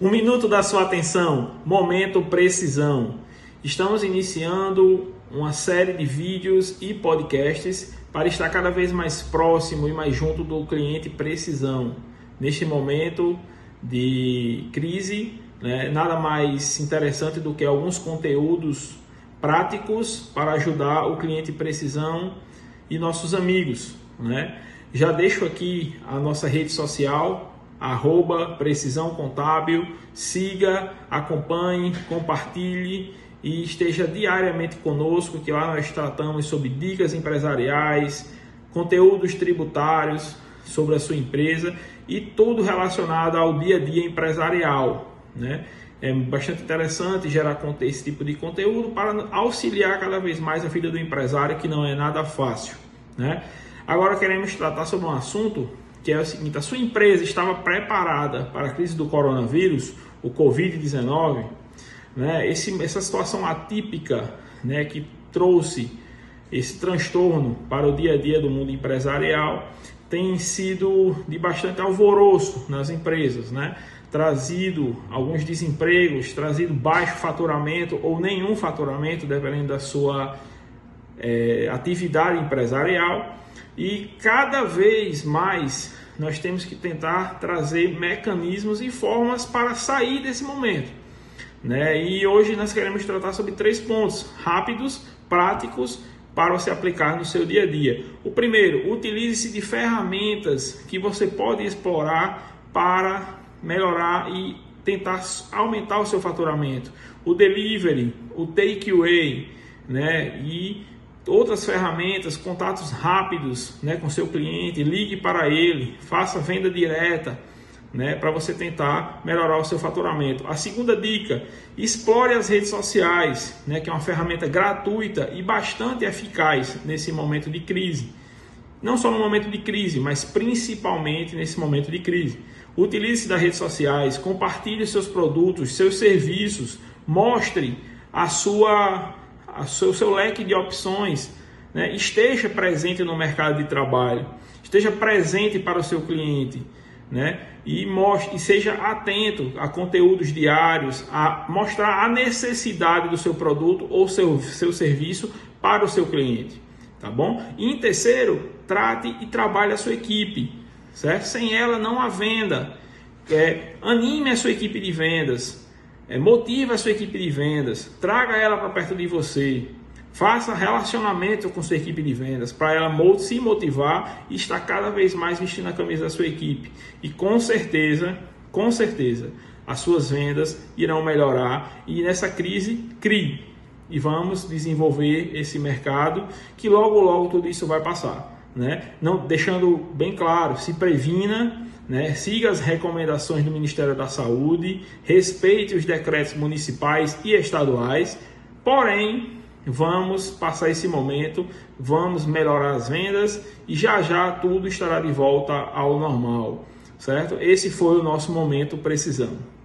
Um minuto da sua atenção, momento precisão. Estamos iniciando uma série de vídeos e podcasts para estar cada vez mais próximo e mais junto do cliente precisão. Neste momento de crise, né, nada mais interessante do que alguns conteúdos práticos para ajudar o cliente precisão e nossos amigos. Né? Já deixo aqui a nossa rede social, arroba Precisão Contábil, siga, acompanhe, compartilhe e esteja diariamente conosco, que lá nós tratamos sobre dicas empresariais, conteúdos tributários sobre a sua empresa e tudo relacionado ao dia a dia empresarial, né? É bastante interessante gerar esse tipo de conteúdo para auxiliar cada vez mais a vida do empresário, que não é nada fácil, né? Agora queremos tratar sobre um assunto que é o seguinte: a sua empresa estava preparada para a crise do coronavírus, o Covid-19, né? Esse, essa situação atípica né, que trouxe esse transtorno para o dia a dia do mundo empresarial tem sido de bastante alvoroço nas empresas, né? trazido alguns desempregos, trazido baixo faturamento ou nenhum faturamento, dependendo da sua é, atividade empresarial. E cada vez mais nós temos que tentar trazer mecanismos e formas para sair desse momento. Né? E hoje nós queremos tratar sobre três pontos rápidos, práticos para você aplicar no seu dia a dia. O primeiro, utilize-se de ferramentas que você pode explorar para melhorar e tentar aumentar o seu faturamento. O delivery, o takeaway, né? E outras ferramentas, contatos rápidos, né, com seu cliente, ligue para ele, faça venda direta, né, para você tentar melhorar o seu faturamento. A segunda dica, explore as redes sociais, né, que é uma ferramenta gratuita e bastante eficaz nesse momento de crise. Não só no momento de crise, mas principalmente nesse momento de crise. Utilize das redes sociais, compartilhe seus produtos, seus serviços, mostre a sua, a seu, seu leque de opções, né? esteja presente no mercado de trabalho, esteja presente para o seu cliente né? E mostre e seja atento a conteúdos diários, a mostrar a necessidade do seu produto ou seu, seu serviço para o seu cliente, tá bom? E em terceiro, trate e trabalhe a sua equipe, certo? Sem ela não há venda. É, anime a sua equipe de vendas, é, motive a sua equipe de vendas, traga ela para perto de você, Faça relacionamento com sua equipe de vendas para ela se motivar e estar cada vez mais vestindo a camisa da sua equipe. E com certeza, com certeza, as suas vendas irão melhorar e nessa crise crie e vamos desenvolver esse mercado que logo logo tudo isso vai passar, né? Não deixando bem claro, se previna, né? Siga as recomendações do Ministério da Saúde, respeite os decretos municipais e estaduais, porém Vamos passar esse momento, vamos melhorar as vendas e já já tudo estará de volta ao normal, certo? Esse foi o nosso momento precisando.